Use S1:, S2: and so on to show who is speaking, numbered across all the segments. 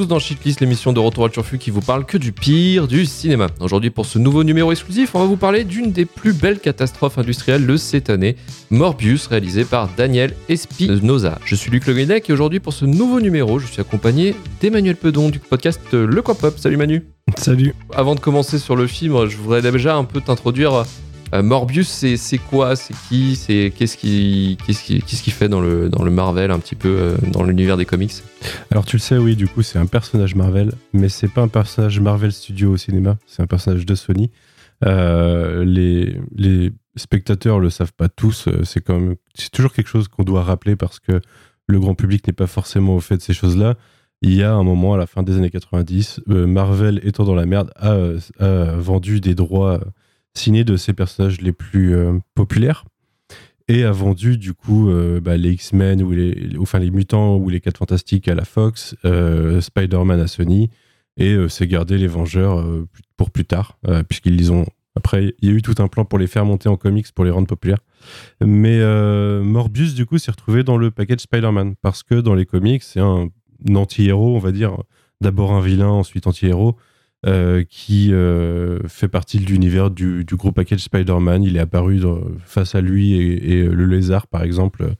S1: Tous dans Shitlist, l'émission de Retour à Turfu qui vous parle que du pire du cinéma. Aujourd'hui, pour ce nouveau numéro exclusif, on va vous parler d'une des plus belles catastrophes industrielles de cette année, Morbius, réalisé par Daniel Espinoza. Je suis Luc Le Guinec et aujourd'hui, pour ce nouveau numéro, je suis accompagné d'Emmanuel Pedon du podcast Le Coin Pop. Salut Manu.
S2: Salut.
S1: Avant de commencer sur le film, je voudrais déjà un peu t'introduire euh, Morbius, c'est quoi? C'est qui? C'est qu'est-ce qui qu'est-ce qui fait dans le Marvel un petit peu euh, dans l'univers des comics?
S2: Alors tu le sais, oui, du coup c'est un personnage Marvel, mais c'est pas un personnage Marvel Studio au cinéma, c'est un personnage de Sony. Euh, les les spectateurs le savent pas tous. C'est toujours quelque chose qu'on doit rappeler parce que le grand public n'est pas forcément au fait de ces choses-là. Il y a un moment à la fin des années 90, Marvel étant dans la merde a vendu des droits signé de ses personnages les plus euh, populaires et a vendu du coup euh, bah, les X-Men ou les, enfin les mutants ou les 4 fantastiques à la Fox, euh, Spider-Man à Sony et s'est gardé les Vengeurs pour plus tard puisqu'ils les ont après il y a eu tout un plan pour les faire monter en comics pour les rendre populaires. Mais Morbius du coup s'est retrouvé dans le package Spider-Man parce que dans les comics c'est un anti-héros on va dire. D'abord un vilain ensuite anti-héros euh, qui euh, fait partie de l'univers du, du, gros package Spider-Man. Il est apparu face à lui et, le lézard, par exemple,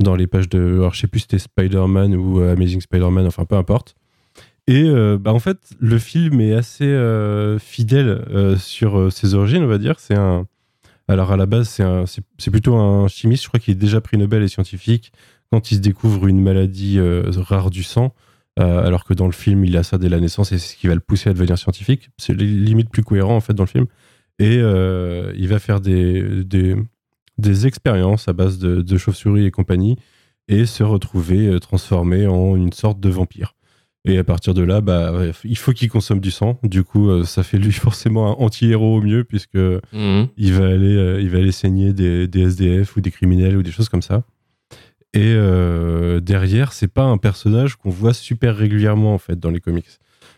S2: dans les pages de. Alors, je sais plus si c'était Spider-Man ou Amazing Spider-Man, enfin peu importe. Et euh, bah, en fait, le film est assez fidèle sur ses origines, on va dire. C'est un. Alors, à la base, c'est plutôt un chimiste, je crois qu'il est déjà pris Nobel et scientifique. Quand il se découvre une maladie rare du sang, euh, alors que dans le film, il a ça dès la naissance et c'est ce qui va le pousser à devenir scientifique. C'est limite plus cohérent en fait dans le film. Et euh, il va faire des, des, expériences à base de, chauves-souris et compagnie et se retrouver euh, transformé en une sorte de vampire. Et à partir de là, bah, il faut qu'il consomme du sang. Du coup, ça fait lui forcément un anti-héros au mieux, puisque mhm. il, va aller, il va aller saigner des, des, SDF ou des criminels ou des choses comme ça. Et euh, derrière, c'est pas un personnage qu'on voit super régulièrement en fait dans les comics.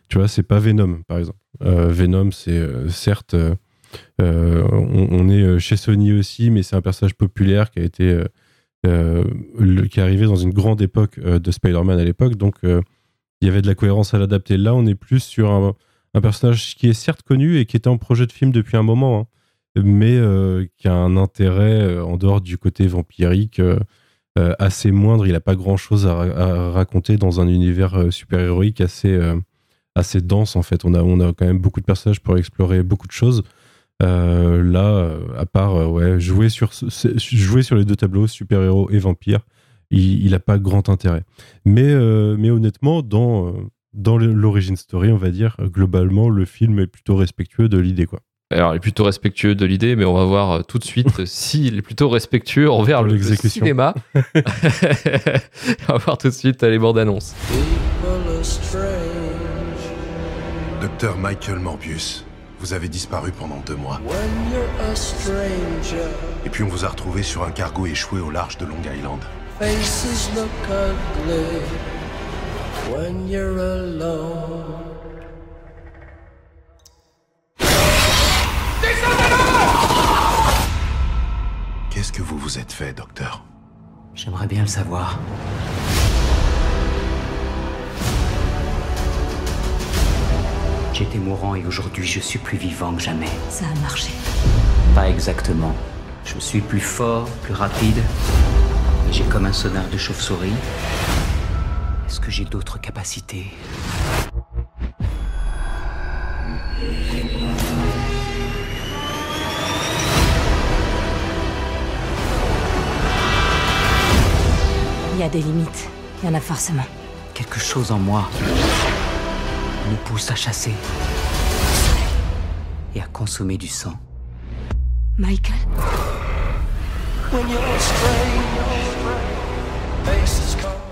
S2: Tu vois, c'est pas Venom par exemple. Euh, Venom, c'est euh, certes, on, est chez Sony aussi, mais c'est un personnage populaire qui a été, qui est arrivé dans une grande époque de Spider-Man à l'époque, donc il y avait de la cohérence à l'adapter. Là, on est plus sur un, personnage qui est certes connu et qui était en projet de film depuis un moment, hein, mais qui a un intérêt en dehors du côté vampirique. Euh, assez moindre. Il n'a pas grand chose à, raconter dans un univers euh, super-héroïque assez, euh, assez dense en fait. On a, on a quand même beaucoup de personnages pour explorer beaucoup de choses. là, à part jouer, sur, jouer sur les deux tableaux, super-héros et vampire, il n'a pas grand intérêt. Mais, mais honnêtement, dans, dans l'origine story, on va dire, globalement, le film est plutôt respectueux de l'idée. quoi.
S1: Alors, il est plutôt respectueux de l'idée, mais on va voir euh, tout de suite s'il est plutôt respectueux envers le cinéma. on va voir tout de suite les bandes annonces.
S3: Docteur Michael Morbius, vous avez disparu pendant deux mois. Et puis on vous a retrouvé sur un cargo échoué au large de Long Island. Qu'est-ce que vous vous êtes fait, docteur
S4: J'aimerais bien le savoir. J'étais mourant et aujourd'hui je suis plus vivant que jamais.
S5: Ça a marché.
S4: Pas exactement. Je suis plus fort, plus rapide. J'ai comme un sonar de chauve-souris. Est-ce que j'ai d'autres capacités?
S5: Y a des limites. Il y en a forcément.
S4: Quelque chose en moi nous pousse à chasser et à consommer du sang.
S5: Michael?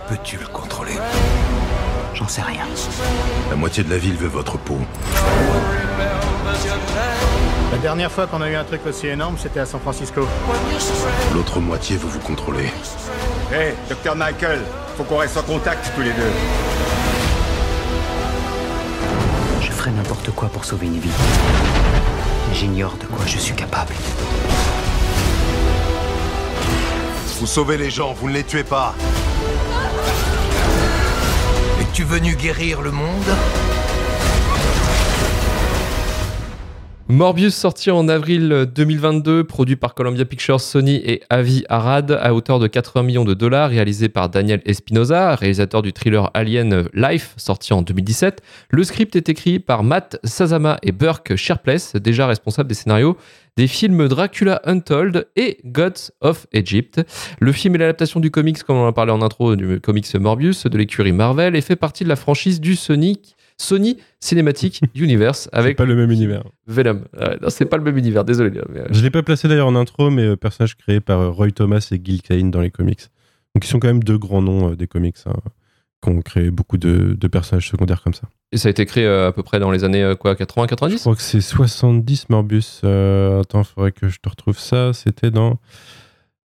S3: Peux-tu le contrôler?
S4: J'en sais rien.
S3: La moitié de la ville veut votre peau.
S6: La dernière fois qu'on a eu un truc aussi énorme, c'était à San Francisco.
S3: L'autre moitié veut vous contrôler.
S6: Hé, hey, docteur Michael, faut qu'on reste en contact tous les deux.
S4: Je ferai n'importe quoi pour sauver une vie. J'ignore de quoi je suis capable.
S3: Vous sauvez les gens, vous ne les tuez pas.
S7: Es-tu venu guérir le monde?
S1: Morbius sorti en avril 2022, produit par Columbia Pictures, Sony et Avi Arad à hauteur de 80 millions de dollars, réalisé par Daniel Espinosa, réalisateur du thriller Alien Life sorti en 2017. Le script est écrit par Matt Sazama et Burke Sharpless, déjà responsables des scénarios des films Dracula Untold et Gods of Egypt. Le film est l'adaptation du comics, comme on en a parlé en intro, du comics Morbius de l'écurie Marvel et fait partie de la franchise du Sonic Sony Cinematic Universe avec
S2: pas le même univers.
S1: Venom. Non, c'est pas le même univers, désolé. mais, euh,
S2: Je l'ai pas placé d'ailleurs en intro, mais euh, personnage créé par euh, Roy Thomas et Gil Kane dans les comics. Donc ils sont quand même deux grands noms euh, des comics hein, qui ont créé beaucoup de, de personnages secondaires comme ça.
S1: Et ça a été créé à peu près dans les années quoi, 80,
S2: Je
S1: 90
S2: crois que c'est 70 Morbius. Euh, attends, faudrait que je te retrouve ça. C'était dans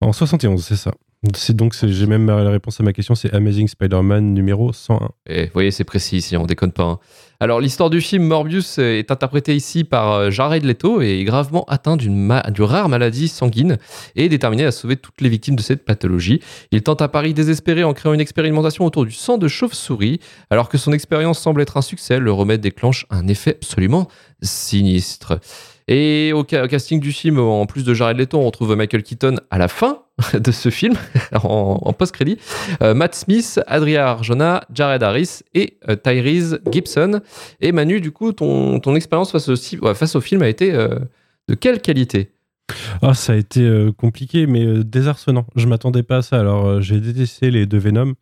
S2: en 71, c'est ça. C'est donc j'ai même la réponse à ma question, c'est Amazing Spider-Man numéro 101.
S1: Et vous voyez, c'est précis ici, on déconne pas. hein. Alors, l'histoire du film Morbius est interprétée ici par euh, Jared Leto et est gravement atteint d'une rare maladie sanguine et déterminé à sauver toutes les victimes de cette pathologie. Il tente à Paris désespéré en créant une expérimentation autour du sang de chauve-souris. Alors que son expérience semble être un succès, le remède déclenche un effet absolument sinistre. Et au, ca- au casting du film, en plus de Jared Leto, on retrouve Michael Keaton à la fin de ce film, en, post-crédit, euh, Matt Smith, Adria Arjona, Jared Harris et euh, Tyrese Gibson. Et Manu, du coup, ton, expérience face au, film a été euh, de quelle qualité?
S2: Ah, ça a été compliqué, mais désarçonnant. Je m'attendais pas à ça. Alors, j'ai détesté les deux Venom.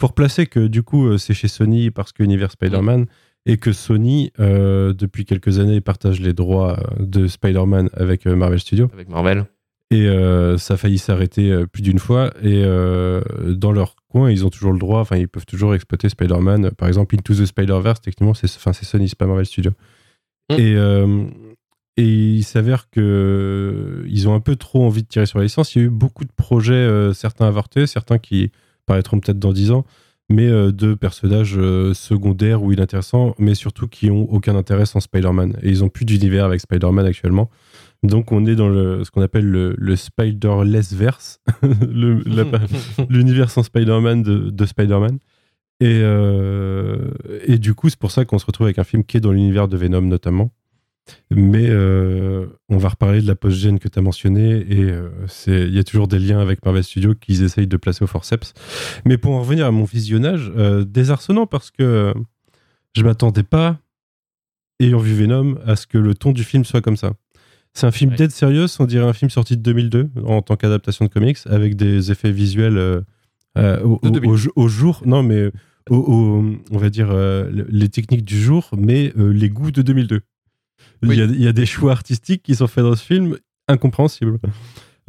S2: Faut replacer que du coup, c'est chez Sony parce que Univers Spider-Man et que Sony, euh, depuis quelques années, partage les droits euh, de Spider-Man avec euh, Marvel Studios.
S1: avec Marvel
S2: Et euh, ça a failli s'arrêter plus d'une fois. Et euh, dans leur coin, ils ont toujours le droit, enfin, ils peuvent toujours exploiter Spider-Man. Par exemple, Into the Spider-Verse, techniquement, c'est Sony, c'est pas Marvel Studios.
S1: Mm.
S2: Et, et il s'avère que ils ont un peu trop envie de tirer sur la licence. Il y a eu beaucoup de projets, certains avortés, certains qui paraîtront peut-être dans 10 ans, mais euh, de personnages euh, secondaires ou inintéressants, mais surtout qui ont aucun intérêt sans Spider-Man. Et ils ont plus d'univers avec Spider-Man actuellement. Donc on est dans le, ce qu'on appelle le, le Spider-less verse, l'univers sans Spider-Man de, de Spider-Man. Et, euh, et du coup, c'est pour ça qu'on se retrouve avec un film qui est dans l'univers de Venom notamment. Mais euh, on va reparler de la post-gène que tu as mentionné et euh, c'est- il y a toujours des liens avec Marvel Studios qu'ils essayent de placer au forceps. Mais pour en revenir à mon visionnage, euh, désarçonnant parce que euh, je m'attendais pas, ayant vu Venom, à ce que le ton du film soit comme ça. C'est un film
S1: Ouais.
S2: dead serious, on dirait un film sorti de 2002 en tant qu'adaptation de comics, avec des effets visuels au, au-
S1: 2002.
S2: au jour- non mais au, on va dire le- les techniques du jour, mais les goûts de 2002.
S1: Oui.
S2: Il, y a, il y a des choix artistiques qui sont faits dans ce film incompréhensibles.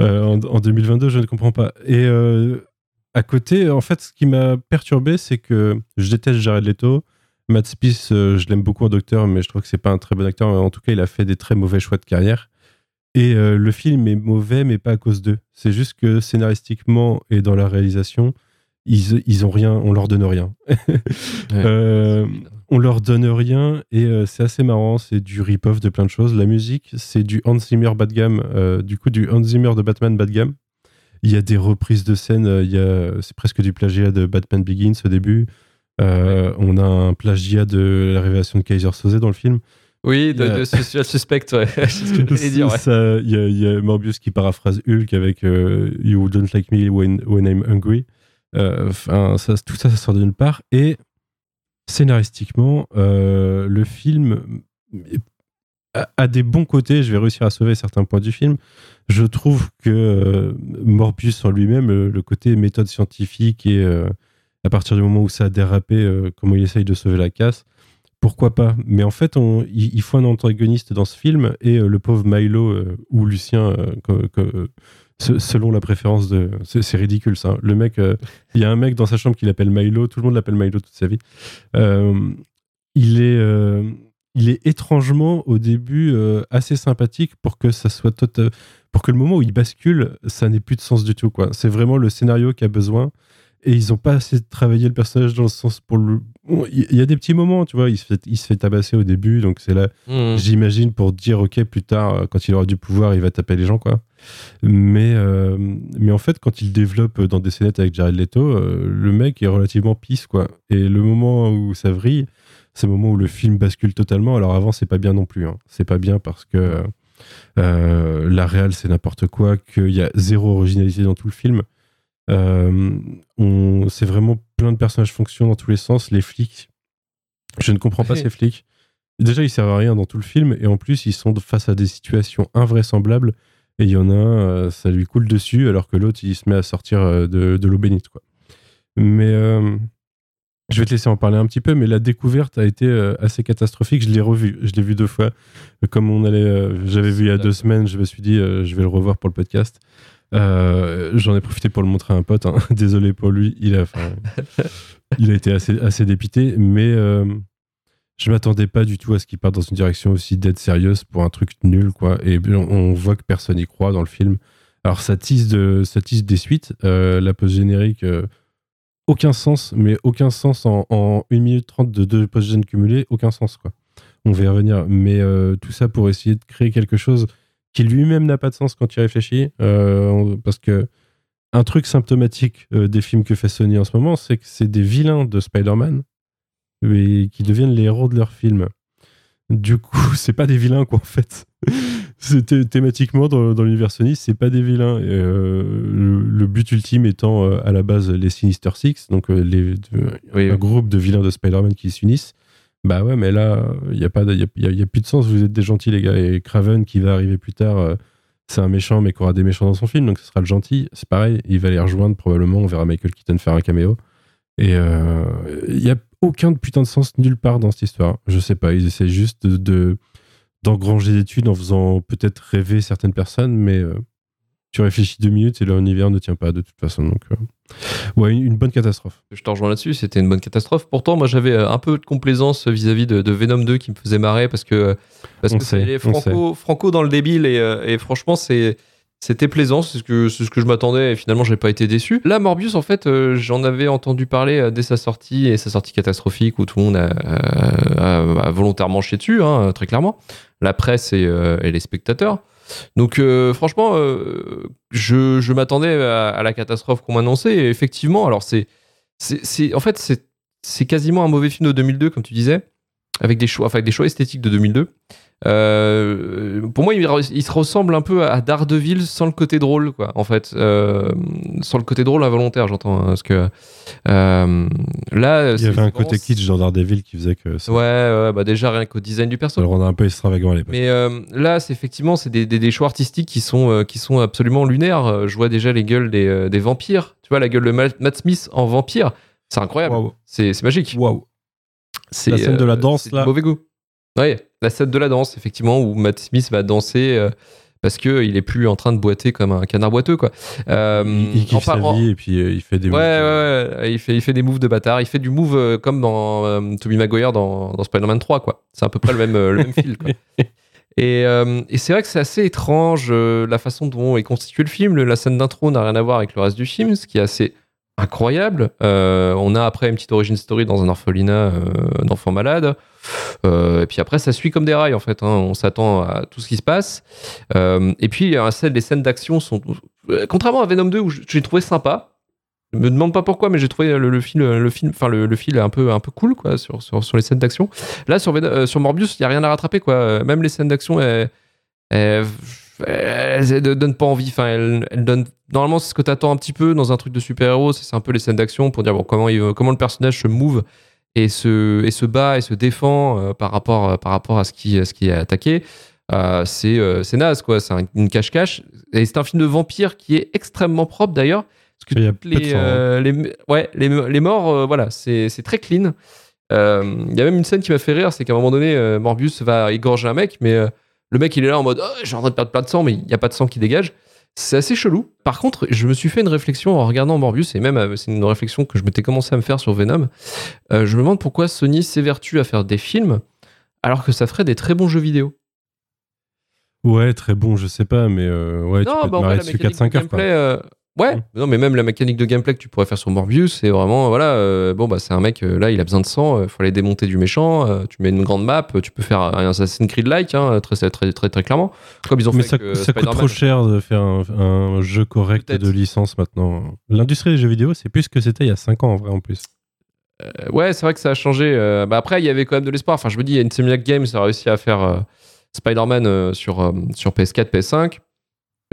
S2: Euh, en, en 2022, je ne comprends pas. Et euh, à côté, en fait, ce qui m'a perturbé, c'est que je déteste Jared Leto. Matt Smith, euh, je l'aime beaucoup en docteur, mais je trouve que c'est pas un très bon acteur. En tout cas, il a fait des très mauvais choix de carrière. Et euh, le film est mauvais, mais pas à cause d'eux. C'est juste que scénaristiquement et dans la réalisation, ils, ils ont rien, on leur donne rien. Euh, on leur donne rien et euh, c'est assez marrant. C'est du rip-off de plein de choses. La musique, c'est du Hans Zimmer bas de gamme, euh, du coup du Hans Zimmer de Batman bas de gamme. Il y a des reprises de scènes. euh, il y a, c'est presque du plagiat de Batman Begins au début. Euh, On a un plagiat de la révélation de Kaiser Soze dans le film.
S1: Oui, de, de Social Suspect, ouais.
S2: Il y, a- il y a Morbius qui paraphrase Hulk avec You don't like me when, when I'm hungry. Enfin, tout ça, ça sort de nulle part. Et scénaristiquement, euh, le film a, a des bons côtés. Je vais réussir à sauver certains points du film. Je trouve que euh, Morbius en lui-même, le, côté méthode scientifique et euh, à partir du moment où ça a dérapé, euh, comment il essaye de sauver la casse, pourquoi pas? Mais en fait, il, faut un antagoniste dans ce film et euh, le pauvre Milo euh, ou Lucien, euh, que- selon la préférence de. C'est ridicule ça. Le mec, euh, il y a un mec dans sa chambre qui l'appelle Milo, tout le monde l'appelle Milo toute sa vie. Euh, il est. euh, il est étrangement au début assez sympathique pour que ça soit tot- pour que le moment où il bascule, ça n'ait plus de sens du tout quoi. C'est vraiment le scénario qui a besoin et ils ont pas assez travaillé le personnage dans le sens pour le. Il y a des petits moments, tu vois, il se fait, il se fait tabasser au début, donc c'est là,
S1: Hmm.
S2: j'imagine, pour dire, ok, plus tard, euh, quand il aura du pouvoir, il va taper les gens, quoi. Mais, euh, mais en fait, quand il développe dans des scénettes avec Jared Leto, euh, le mec est relativement pisse, quoi. Et le moment où ça vrille, c'est le moment où le film bascule totalement. Alors avant, c'est pas bien non plus. hein. C'est pas bien parce que euh, la réal, c'est n'importe quoi, qu'il y a zéro originalité dans tout le film. Euh, on, c'est vraiment plein de personnages fonctionnent dans tous les sens. Les flics, je ne comprends pas ces flics. Déjà, ils servent à rien dans tout le film, et en plus, ils sont face à des situations invraisemblables. Et il y en a un, euh, ça lui coule dessus, alors que l'autre, il se met à sortir euh, de, de l'eau bénite. Quoi. Mais euh, je vais te laisser en parler un petit peu, mais la découverte a été assez catastrophique. Je l'ai revu, je l'ai vu deux fois. Comme on allait, j'avais vu il y a deux semaines, je me suis dit, je vais le revoir pour le podcast. Euh, J'en ai profité pour le montrer à un pote. hein. Désolé pour lui, il a, enfin, il a été assez, assez dépité, mais euh, je m'attendais pas du tout à ce qu'il parte dans une direction aussi dead sérieuse pour un truc nul, quoi. Et on, on voit que personne y croit dans le film. Alors ça de, ça tease des suites. Euh, la post-générique, euh, aucun sens, mais aucun sens en, en 1 minute 30 de deux post-gènes cumulés, aucun sens, quoi. On va y revenir. Mais tout ça pour essayer de créer quelque chose qui lui-même n'a pas de sens quand il réfléchit. euh, parce que un truc symptomatique euh, des films que fait Sony en ce moment, c'est que c'est des vilains de Spider-Man qui deviennent les héros de leur film. Du coup, c'est pas des vilains, quoi, en fait. Thématiquement dans, dans l'univers Sony, c'est pas des vilains. Euh, le, le but ultime étant euh, à la base les Sinister Six, donc euh, les, de-
S1: Oui,
S2: un
S1: oui.
S2: groupe de vilains de Spider-Man qui s'unissent. Bah ouais, mais là, il n'y a, y a, plus de sens, vous êtes des gentils, les gars. Et Craven, qui va arriver plus tard, euh, c'est un méchant, mais qui aura des méchants dans son film, donc ce sera le gentil. C'est pareil, il va les rejoindre probablement, on verra Michael Keaton faire un caméo. Et euh, il n'y a aucun putain de sens nulle part dans cette histoire. Je sais pas, ils essaient juste de, de- d'engranger des études en faisant peut-être rêver certaines personnes, mais euh, tu réfléchis deux minutes et l'univers ne tient pas de toute façon. Donc, euh, ouais, une, une bonne catastrophe.
S1: Je te rejoins là-dessus, c'était une bonne catastrophe. Pourtant, moi j'avais euh, un peu de complaisance vis-à-vis de, de Venom 2 qui me faisait marrer parce que parce
S2: On
S1: que
S2: sait,
S1: franco, franco dans le débile et, euh, et franchement c'est c'était plaisant, c'est ce que c'est ce que je m'attendais et finalement j'ai pas été déçu. Là Morbius en fait, euh, j'en avais entendu parler euh, dès sa sortie et sa sortie catastrophique où tout le monde a, a- a volontairement chié dessus, hein, très clairement. La presse et, euh, et les spectateurs. Donc euh, franchement, euh, je, m'attendais à, la catastrophe qu'on m'annonçait. Et effectivement, alors c'est en fait c'est quasiment un mauvais film de 2002 comme tu disais avec des choix avec des choix esthétiques de 2002 Euh, pour moi il, il se ressemble un peu à Daredevil sans le côté drôle quoi en fait Euh, sans le côté drôle involontaire j'entends hein, parce que euh, là
S2: Il y avait un côté kitsch dans Daredevil qui faisait que ça,
S1: ouais, ouais bah déjà rien qu'au design du perso
S2: ça le rendait un peu extravagant à l'époque.
S1: mais là, c'est effectivement, c'est des, des, des choix artistiques qui sont, qui sont absolument lunaires. Je vois déjà les gueules des, des vampires. Tu vois, la gueule de Ma- Matt Smith en vampire. C'est incroyable. C'est magique.
S2: Waouh.
S1: C'est,
S2: La scène de la danse, là.
S1: Mauvais goût. Oui, la scène de la danse, effectivement, où Matt Smith va danser euh, parce qu'il est plus en train de boiter comme un canard boiteux, quoi. Euh,
S2: Il, il kiffe sa vie et puis euh, il fait des
S1: Ouais, ouais, ouais, il fait, il fait des moves de bâtard. Il fait du move euh, comme dans euh, Tobey Maguire dans, dans Spider-Man 3, quoi. C'est à peu près le même, euh, le même fil, quoi. Et, euh, et c'est vrai que c'est assez étrange euh, la façon dont est constitué le film. Le- la scène d'intro n'a rien à voir avec le reste du film, ce qui est assez incroyable. Euh, on a après une petite origin story dans un orphelinat euh, d'enfants malades. Euh, et puis après, ça suit comme des rails, en fait. hein. On s'attend à tout ce qui se passe. Euh, et puis, les scènes d'action sont. euh, Contrairement à Venom 2, où je- j'ai trouvé sympa. Je me demande pas pourquoi, mais j'ai trouvé le, film, le film, enfin le, fil un peu, un peu cool quoi sur, sur, les scènes d'action. Là sur, sur Morbius, il y a rien à rattraper quoi. Même les scènes d'action, elles, elles, elles- elles ne donnent pas envie. Enfin, elles, donnent. Normalement, c'est ce que t'attends un petit peu dans un truc de super-héros. C'est c'est un peu les scènes d'action pour dire bon comment comment le personnage se move et se et se bat et se défend euh, par rapport par rapport à ce qui à ce qui est attaqué. Euh, c'est euh, c'est naze quoi. C'est un- une cache-cache. Et c'est un film de vampire qui est extrêmement propre d'ailleurs. Parce que
S2: y a
S1: les,
S2: hein.
S1: euh, les, ouais, les, les morts, euh, voilà, c'est très clean. Il y a même une scène qui m'a fait rire, c'est qu'à un moment donné, Morbius va égorger un mec, mais le mec il est là en mode oh, j'ai en train de perdre plein de sang, mais il n'y a pas de sang qui dégage. C'est assez chelou. Par contre, je me suis fait une réflexion en regardant Morbius, et même euh, c'est une réflexion que je m'étais commencé à me faire sur Venom. Euh, je me demande pourquoi Sony s'évertue à faire des films alors que ça ferait des très bons jeux vidéo.
S2: Ouais, très bon, je sais pas, mais euh, ouais, tu peux te
S1: bah,
S2: marrer
S1: la
S2: dessus
S1: mécanique
S2: 4-5
S1: du
S2: heures.
S1: Gameplay, euh, Ouais,
S2: Mm.
S1: non, mais même la mécanique de gameplay que tu pourrais faire sur Morbius, c'est vraiment, voilà, euh, bon, bah, c'est un mec, euh, là, il a besoin de sang, il faut aller démonter du méchant, euh, tu mets une grande map, euh, tu peux faire un Assassin's Creed-like, hein, très, très, très, très, clairement, comme ils ont
S2: Mais
S1: fait
S2: ça,
S1: avec, euh,
S2: ça coûte trop cher de faire un, un jeu correct de licence maintenant. L'industrie des jeux vidéo, c'est plus ce que c'était il y a 5 ans en vrai en plus.
S1: Euh, ouais, c'est vrai que ça a changé. euh, bah, après, il y avait quand même de l'espoir. Enfin, je me dis, il y a Insomniac Games a réussi à faire euh, Spider-Man euh, sur, euh, sur PS4, PS5.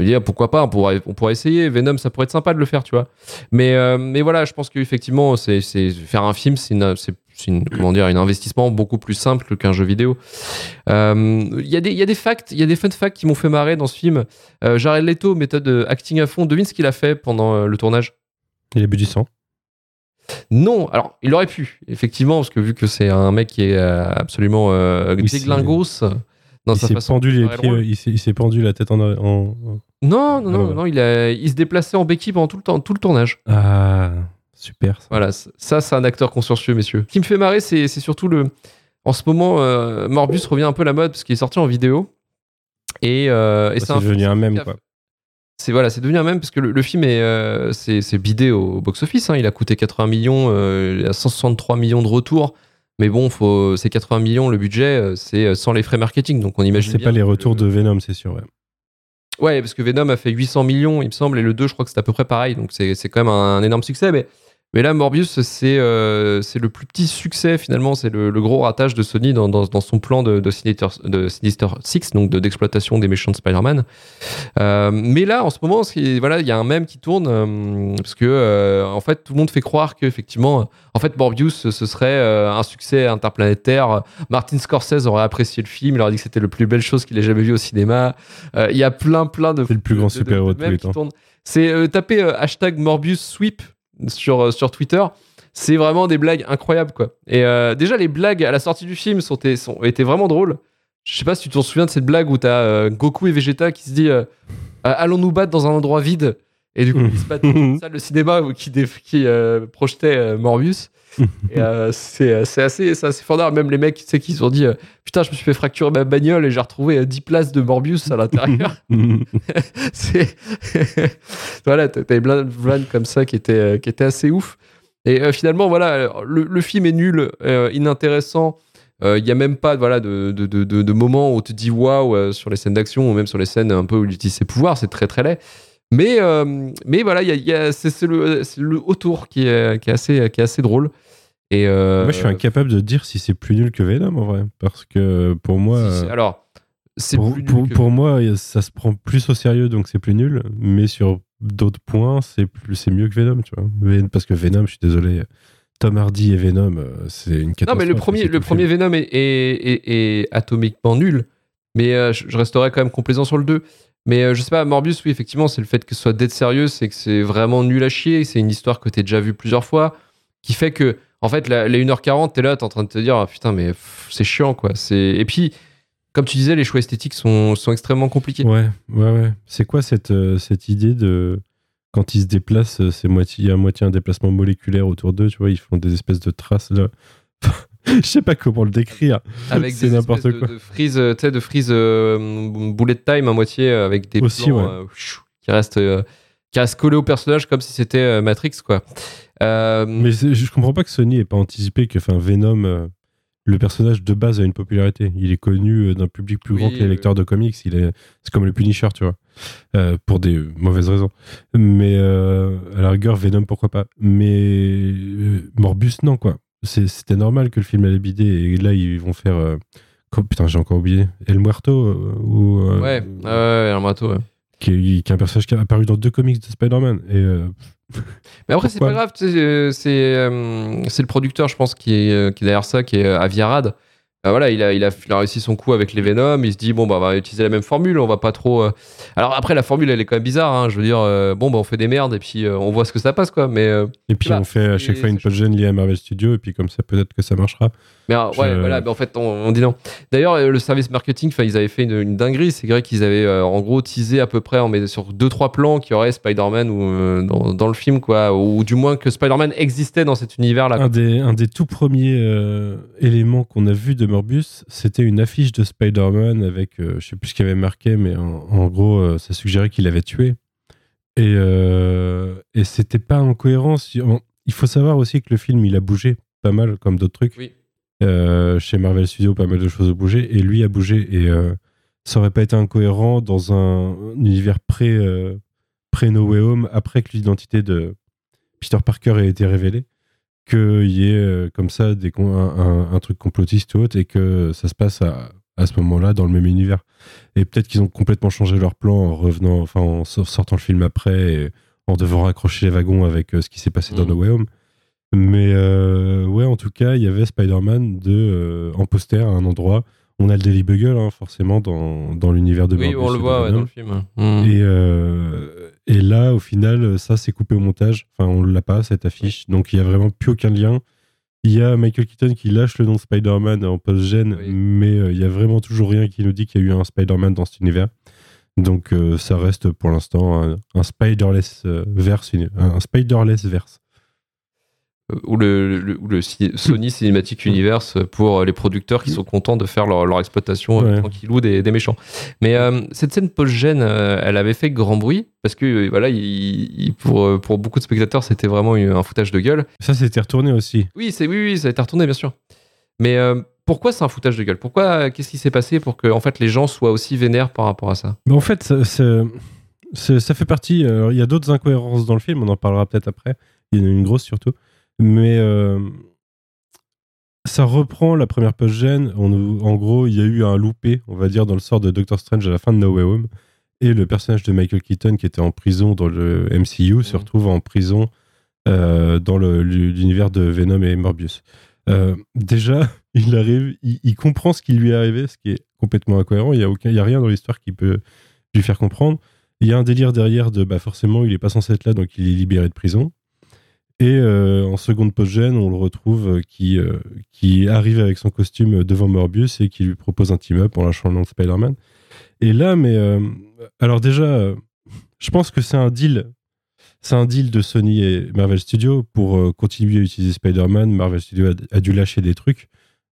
S1: Je ah, pourquoi pas, on pourrait, on pourrait essayer. Venom, ça pourrait être sympa de le faire, tu vois. Mais, euh, mais voilà, je pense qu'effectivement, c'est, c'est, faire un film, c'est, une, c'est, une- comment dire, un investissement beaucoup plus simple qu'un jeu vidéo. Euh, Il y, a des- il y a des facts, il y a des fun facts qui m'ont fait marrer dans ce film. Euh, Jared Leto, méthode euh, acting à fond, devine ce qu'il a fait pendant euh, le tournage?
S2: Il a bu du sang.
S1: non, alors il aurait pu, effectivement, parce que vu que c'est un mec qui est euh, absolument euh,
S2: Oui,
S1: déglingos dans
S2: il
S1: sa façon
S2: pendu les
S1: le
S2: pieds, il s'est, pendu la tête en, en- en-
S1: Non, non, non,
S2: Ah
S1: non, il, a- il se déplaçait en béquille pendant tout le, temps, tout le tournage.
S2: Ah, super. Ça.
S1: Voilà, ça, c'est un acteur consciencieux, messieurs. Ce qui me fait marrer, c'est surtout le. En ce moment, euh, Morbius revient un peu à la mode parce qu'il est sorti en vidéo. Et, euh, et c'est
S2: devenu un mème, quoi.
S1: C'est voilà, c'est devenu un même parce que le, le film est euh, c'est c'est bidé au box-office. hein. Il a coûté 80 millions, euh, il a 163 millions de retours. Mais bon, faut, c'est 80 millions le budget, euh, c'est euh, sans les frais marketing. Donc on imagine.
S2: C'est pas les retours de Venom, c'est sûr. ouais.
S1: Ouais, parce que Venom a fait 800 millions, il me semble, et le 2, je crois que c'est à peu près pareil. Donc c'est c'est quand même un, un énorme succès. Mais, mais là, Morbius, c'est euh, c'est le plus petit succès finalement. C'est le, le gros ratage de Sony dans, dans, dans son plan de, de, Sinister, de Sinister Six, donc de- d'exploitation des méchants de Spider-Man. Euh, mais là, en ce moment, voilà, il y a un mème qui tourne euh, parce que euh, en fait, tout le monde fait croire qu'effectivement, en fait, Morbius, ce serait euh, un succès interplanétaire. Martin Scorsese aurait apprécié le film, il aurait dit que c'était le plus belle chose qu'il ait jamais vu au cinéma. Euh, Il y a plein, plein de.
S2: C'est le plus grand super-héros de tous les temps.
S1: C'est euh, taper euh, hashtag Morbius Sweep sur, euh, sur Twitter. C'est vraiment des blagues incroyables, quoi. Et euh, déjà, les blagues à la sortie du film sont, sont, étaient vraiment drôles. Je sais pas si tu t'en souviens de cette blague où t'as euh, Goku et Vegeta qui se dit euh, Euh, Allons nous battre dans un endroit vide. Et du coup, ils se battent dans une salle de cinéma où- qui, projetait Morbius. Et euh, c'est euh, c'est assez, c'est assez fondard. Même les mecs, tu sais, qui se sont dit euh, Putain, je me suis fait fracturer ma bagnole et j'ai retrouvé euh, 10 places de Morbius à l'intérieur. c'est voilà t'as t'avais plein de vannes comme ça qui étaient qui étaient assez ouf et euh, finalement voilà le, le film est nul inintéressant il y a même pas voilà de, de, de, de, moments où tu te dis waouh sur les scènes d'action ou même sur les scènes un peu où il utilise ses pouvoirs c'est très très laid mais euh, mais voilà il y a, il y a- c'est le, le autour qui est, qui est assez qui est assez drôle et euh,
S2: Moi, je suis incapable de dire si c'est plus nul que Venom en vrai. Parce que pour moi.
S1: si,
S2: euh,
S1: alors c'est
S2: pour,
S1: plus nul
S2: pour-
S1: que-
S2: pour moi, ça se prend plus au sérieux, donc c'est plus nul. Mais sur d'autres points, c'est plus, c'est mieux que Venom, tu vois. Ven- Parce que Venom, je suis désolé, Tom Hardy et Venom, c'est une
S1: Non,
S2: catastrophe.
S1: mais le premier, le premier. Venom est, est, est- est atomiquement nul. Mais je, je resterai quand même complaisant sur le 2. Mais euh, je sais pas, Morbius, oui, effectivement, c'est le fait que ce soit dead sérieux, c'est que c'est vraiment nul à chier. C'est une histoire que t'as déjà vue plusieurs fois. Qui fait que, en fait, les 1h40, t'es là, t'es en train de te dire, ah, putain, mais c'est chiant, quoi. Et puis, comme tu disais, les choix esthétiques sont, sont extrêmement compliqués.
S2: Ouais, ouais, ouais. C'est quoi cette, euh, cette idée de. Quand ils se déplacent, euh, c'est moitié, a moitié un déplacement moléculaire autour d'eux, tu vois, ils font des espèces de traces là. Je sais pas comment le décrire.
S1: avec
S2: C'est
S1: des
S2: n'importe
S1: espèces de,
S2: quoi.
S1: de freeze, euh, tu sais, de freeze euh, bullet time à moitié euh, avec des
S2: Aussi,
S1: plans
S2: ouais.
S1: euh, qui restent euh, qui restent collés au personnage comme si c'était Matrix quoi.
S2: Mais je comprends pas que Sony ait pas anticipé que enfin, Venom, le personnage de base a une popularité. Il est connu d'un public plus
S1: Oui,
S2: grand que les lecteurs de comics. Il est, c'est comme le Punisher, tu vois, pour des mauvaises raisons. Mais à la rigueur, Venom, pourquoi pas. Mais Morbus, non, quoi. C'était normal que le film allait bider. Et là, ils vont faire. euh, putain, j'ai encore oublié. El Muerto euh, ou, euh,
S1: ouais, ouais, un marteau, ouais.
S2: qui, est, qui est un personnage qui a apparu dans deux comics de Spider-Man. Et
S1: Mais après c'est pas grave, c'est c'est le producteur je pense qui est, qui est derrière ça, qui est Aviarad. Bah voilà, il a, il, a, il a réussi son coup avec les Venom. Il se dit, bon, bah, on va utiliser la même formule. On va pas trop. euh. Alors, après, la formule, elle est quand même bizarre. hein. Je veux dire, euh, bon, bah, on fait des merdes et puis euh, on voit ce que ça passe, quoi. Mais, euh,
S2: Et puis
S1: Voilà.
S2: on fait à chaque
S1: Et
S2: fois une post-gène liée à Marvel Studios, et puis comme ça, peut-être que ça marchera.
S1: Mais euh, ouais,
S2: Je-
S1: voilà, mais en fait, on, on dit non. D'ailleurs, euh, le service marketing, ils avaient fait une, une dinguerie. C'est vrai qu'ils avaient euh, en gros teasé à peu près en met sur deux trois plans qu'il y aurait Spider-Man ou, euh, dans, dans le film, quoi. Ou du moins que Spider-Man existait dans cet univers-là.
S2: Un des, un des tout premiers euh, éléments qu'on a vu de Morbius, c'était une affiche de Spider-Man avec, je sais plus ce qu'il avait marqué, mais en, en gros, ça suggérait qu'il avait tué. Et, et c'était pas en cohérence. Il faut savoir aussi que le film, il a bougé pas mal, comme d'autres trucs.
S1: Oui.
S2: Euh, chez Marvel Studios, pas mal de choses ont bougé. Et lui a bougé. Et euh, ça aurait pas été incohérent dans un, univers pré, euh, pré No Way Home, après que l'identité de Peter Parker ait été révélée, qu'il y ait euh, comme ça des, un, un- un truc complotiste ou autre, et que ça se passe à, à ce moment-là dans le même univers. Et peut-être qu'ils ont complètement changé leur plan en revenant, enfin en sor- sortant le film après, et en devant raccrocher les wagons avec ce qui s'est passé dans
S1: Mhm.
S2: No Way Home. Mais euh, ouais, en tout cas, il y avait Spider-Man de, euh, en poster à un endroit. On a le Daily Bugle, hein, forcément, dans, dans l'univers de
S1: Oui,
S2: Morbius
S1: on le voit ouais, dans le film. Mm.
S2: Et, euh, et là, au final, ça c'est coupé au montage. Enfin, on l'a pas, cette affiche. Donc, il y a vraiment plus aucun lien. Il y a Michael Keaton qui lâche le nom de Spider-Man en post-gène,
S1: Oui.
S2: mais il y a vraiment toujours rien qui nous dit qu'il y a eu un Spider-Man dans cet univers. Donc, ça reste pour l'instant un, un Spider-less verse, un, un Spider-less verse.
S1: Ou le, le- ou le Sony Cinematic Universe pour les producteurs qui sont contents de faire leur, leur exploitation euh,
S2: Ouais.
S1: tranquillou des, des méchants. Mais euh, cette scène post-gène, euh, elle avait fait grand bruit parce que voilà, il- il- pour, pour beaucoup de spectateurs, c'était vraiment un foutage de gueule.
S2: Ça, c'était retourné aussi.
S1: Oui, c'est oui, oui, ça a été retourné bien sûr. Mais euh, pourquoi c'est un foutage de gueule? Pourquoi Qu'est-ce qui s'est passé pour que en fait les gens soient aussi vénères par rapport à ça?
S2: Mais en fait, ça, fait partie. il y a d'autres incohérences dans le film, on en parlera peut-être après. Il y en a une grosse surtout. Mais euh, ça reprend la première post-gène. On- En gros, il y a eu un loupé, on va dire, dans le sort de Doctor Strange à la fin de No Way Home. Et le personnage de Michael Keaton, qui était en prison dans le MCU, se retrouve en prison euh, dans l'univers de Venom et Morbius. Euh, déjà, il arrive, il, il comprend ce qui lui est arrivé, ce qui est complètement incohérent. Il n'y a, aucun- il y a rien dans l'histoire qui peut lui faire comprendre. Il y a un délire derrière de bah forcément, il est pas censé être là, donc il est libéré de prison. Et euh, en seconde post-gène, on le retrouve euh, qui, euh, qui arrive avec son costume devant Morbius et qui lui propose un team-up en lâchant le nom de Spider-Man. Et là, mais. alors, déjà, je pense que c'est un deal. C'est un deal de Sony et Marvel Studios pour continuer à utiliser Spider-Man. Marvel Studios a, a dû lâcher des trucs,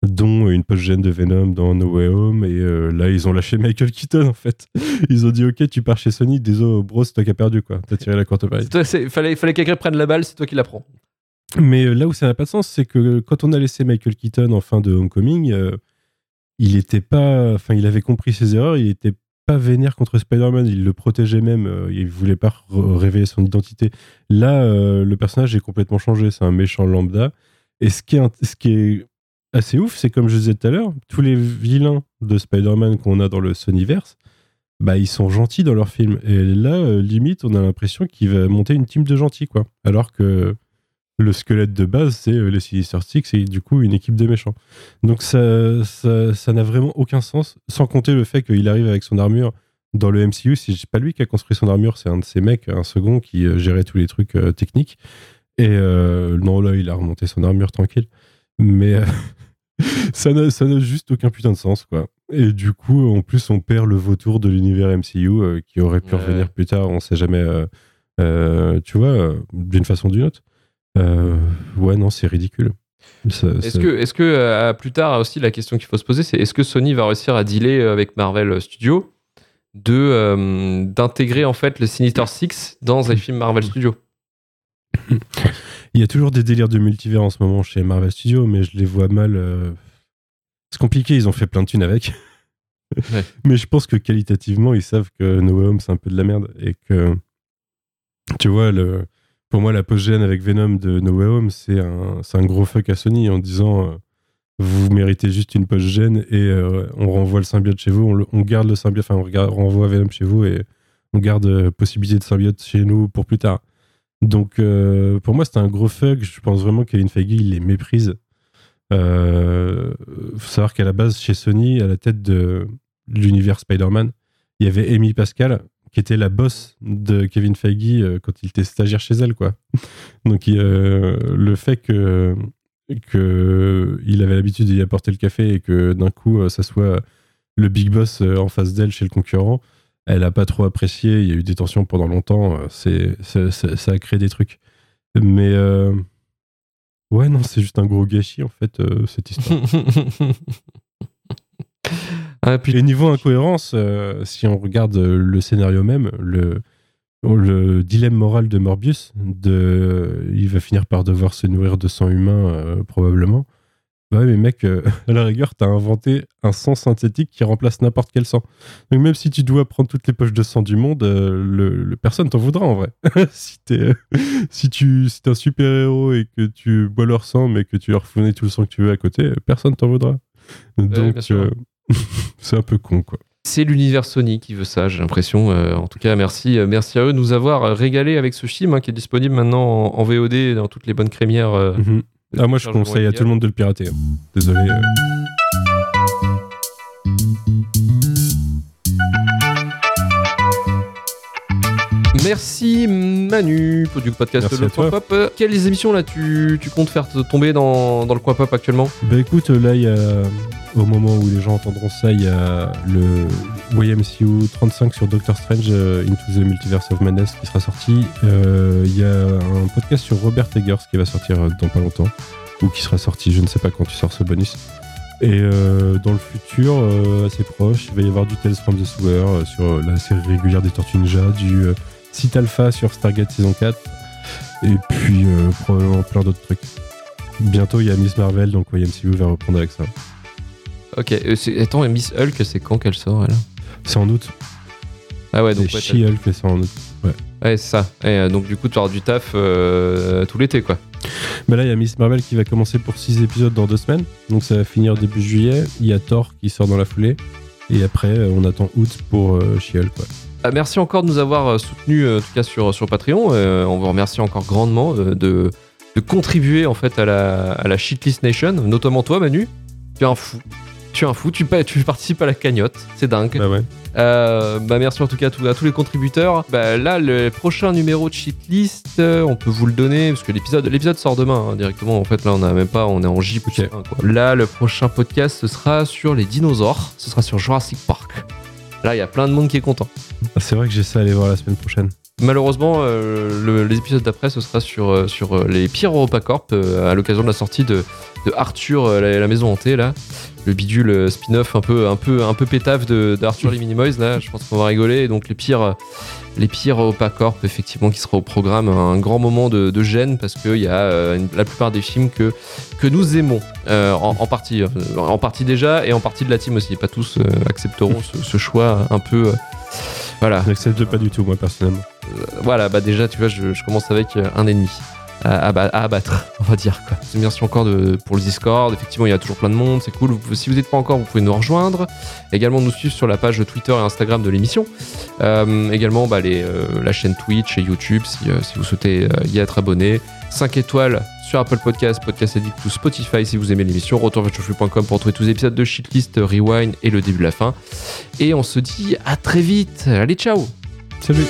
S2: dont une post-gène de Venom dans No Way Home. Et euh, là, ils ont lâché Michael Keaton, en fait. Ils ont dit Ok, tu pars chez Sony, désolé, bro, c'est toi qui as perdu, quoi. T'as tiré la courte paille.
S1: Fallait, fallait que quelqu'un prenne la balle, c'est toi qui la prends.
S2: Mais euh, là où ça n'a pas de sens, c'est que quand on a laissé Michael Keaton en fin de Homecoming, euh, il était pas, enfin, il avait compris ses erreurs, il était pas vénère contre Spider-Man, il le protégeait même, euh, il voulait pas révéler son identité. Là, euh, le personnage est complètement changé, c'est un méchant lambda. Et ce qui est, ce qui est assez ouf, c'est comme je disais tout à l'heure, tous les vilains de Spider-Man qu'on a dans le Sonyverse, bah ils sont gentils dans leur film. Et là, euh, limite, on a l'impression qu'il va monter une team de gentils, quoi. Alors que le squelette de base, c'est euh, les Sinister Six et du coup une équipe de méchants. Donc ça n'a vraiment aucun sens, sans compter le fait qu'il arrive avec son armure dans le MCU. C'est pas lui qui a construit son armure, c'est un de ses mecs, un second qui euh, gérait tous les trucs techniques. Et non, là, il a remonté son armure tranquille. Mais ça n'a ça n'a juste aucun putain de sens, quoi. Et du coup, en plus, on perd le vautour de l'univers MCU euh, qui aurait pu
S1: Ouais.
S2: revenir plus tard, on sait jamais, euh, euh, tu vois, euh, d'une façon ou d'une autre. Euh, ouais, non, c'est ridicule. Ça-
S1: Est-ce
S2: ça-
S1: que, est-ce que euh, plus tard aussi la question qu'il faut se poser, c'est est-ce que Sony va réussir à dealer avec Marvel Studios de euh, d'intégrer en fait le Sinister Six dans un film Marvel Studios?
S2: Il y a toujours des délires de multivers en ce moment chez Marvel Studios, mais je les vois mal. euh, C'est compliqué, ils ont fait plein de thunes avec.
S1: Ouais.
S2: mais je pense que qualitativement, ils savent que No Way Home, c'est un peu de la merde. Et que, tu vois, le... pour moi, la post-gène avec Venom de No Way Home, c'est un, un gros fuck à Sony en disant euh, vous méritez juste une post-gène et euh, on renvoie le symbiote chez vous, on, le- on garde le symbiote, enfin, on regarde- renvoie Venom chez vous et on garde possibilité de symbiote chez nous pour plus tard. Donc, euh, pour moi, c'était un gros fuck. Je pense vraiment que Kevin Feige, il les méprise. Euh, faut savoir qu'à la base, chez Sony, à la tête de l'univers Spider-Man, il y avait Amy Pascal, qui était la boss de Kevin Feige euh, quand il était stagiaire chez elle, quoi. Donc, euh, le fait que, que il avait l'habitude d'y apporter le café et que d'un coup, ça soit le big boss en face d'elle chez le concurrent, elle a pas trop apprécié. Il y a eu des tensions pendant longtemps. euh, C'est, c'est- c'est- ça a créé des trucs. Mais euh, ouais, non, c'est juste un gros gâchis en fait euh, cette histoire.
S1: ah, puis,
S2: Et niveau incohérence, euh, si on regarde le scénario même, le le dilemme moral de Morbius, de, il va finir par devoir se nourrir de sang humain probablement. Bah ouais, mais mec, euh, à la rigueur, t'as inventé un sang synthétique qui remplace n'importe quel sang. Donc même si tu dois prendre toutes les poches de sang du monde, euh, le, le- personne t'en voudra en vrai. si t'es, euh, si tu, si un super héros et que tu bois leur sang, mais que tu leur fournis tout le sang que tu veux à côté, personne t'en voudra. Donc c'est un peu con quoi.
S1: C'est l'univers Sony qui veut ça, j'ai l'impression. Euh, en tout cas, merci, merci à eux de nous avoir régalé avec ce film hein, qui est disponible maintenant en, en VOD dans toutes les bonnes crémières. euh,
S2: Mhm. Ah moi je conseille à tout le monde de le pirater. hein. Désolé. euh.
S1: Merci Manu du podcast
S2: Merci
S1: Le Coin. Pop. Euh, Quelles émissions là tu, tu comptes faire tomber dans, dans le Coin Pop actuellement?
S2: Bah écoute, là, il y a, au moment où les gens entendront ça, il y a le YMCU 35 sur Doctor Strange euh, Into the Multiverse of Madness qui sera sorti. Euh, Il y a un podcast sur Robert Eggers qui va sortir euh, dans pas longtemps, ou qui sera sorti, je ne sais pas quand tu sors ce bonus. Et euh, dans le futur, euh, assez proche, il va y avoir du Tales from the Sewer euh, sur la série régulière des Tortues Ninja, du euh, Site Alpha sur Stargate saison 4, et puis euh, probablement plein d'autres trucs. Bientôt, il y a Miss Marvel, donc YMCU va reprendre avec ça.
S1: Ok, euh, c'est- attends, et Miss Hulk, c'est quand qu'elle sort elle?
S2: C'est en août.
S1: Ah ouais,
S2: C'est
S1: donc ouais, t'as-
S2: She-Hulk et c'est en août.
S1: ouais, c'est ça. Et, euh, donc du coup, tu auras du taf euh, tout l'été quoi.
S2: Mais là, il y a Miss Marvel qui va commencer pour 6 épisodes dans 2 semaines. Donc ça va finir début juillet. Il y a Thor qui sort dans la foulée. Et après, euh, on attend août pour euh, She-Hulk. ouais.
S1: Ah, merci encore de nous avoir euh, soutenus, euh, en tout cas sur, sur Patreon. Euh, on vous remercie encore grandement euh, de, de contribuer en fait à la, à la Shitlist Nation, notamment toi Manu. Tu es un fou. Tu es un fou, tu, pa- tu participes à la cagnotte, c'est dingue.
S2: Bah ouais.
S1: Euh, bah merci en tout cas à, tous- à tous les contributeurs. Bah là, le prochain numéro de Shitlist, euh, on peut vous le donner parce que l'épisode l'épisode sort demain hein, directement. En fait, là, on a même pas, on est en J. Là, le prochain podcast, ce sera sur les dinosaures. Ce sera sur Jurassic Park. Là, il y a plein de monde qui est content.
S2: Ah, c'est vrai que j'ai ça à aller voir la semaine prochaine.
S1: Malheureusement, euh, le- les épisodes d'après, ce sera sur, euh, sur euh, les pires EuropaCorp euh, à l'occasion de la sortie de, Arthur, euh, la, maison hantée, là. Le bidule spin-off un peu, un peu, un peu pétave d'Arthur les Minimoys, là. Je pense qu'on va rigoler. Et donc, les pires, les pires effectivement, qui sera au programme. Un grand moment de, gêne parce qu'il y a la plupart des films que, que nous aimons, en, partie. en partie déjà et en partie de la team aussi. Pas tous accepteront ce, ce choix un peu. Euh, voilà.
S2: Je n'accepte pas du tout, moi, personnellement.
S1: Voilà, bah déjà, tu vois, je, je commence avec euh, un ennemi à, à ba- à abattre, on va dire. Quoi. Merci encore de, pour le Discord. Effectivement, il y a toujours plein de monde, c'est cool. Si vous n'êtes pas encore, vous pouvez nous rejoindre. Également, nous suivre sur la page Twitter et Instagram de l'émission. Euh, également, bah, euh, la chaîne Twitch et YouTube, si, euh, vous souhaitez y être abonné. 5 étoiles sur Apple Podcast, Podcast Addict ou Spotify si vous aimez l'émission. Retourvirtualflux.com pour trouver tous les épisodes de Shitlist, Rewind et le début de la fin. Et on se dit à très vite. Allez, ciao
S2: Salut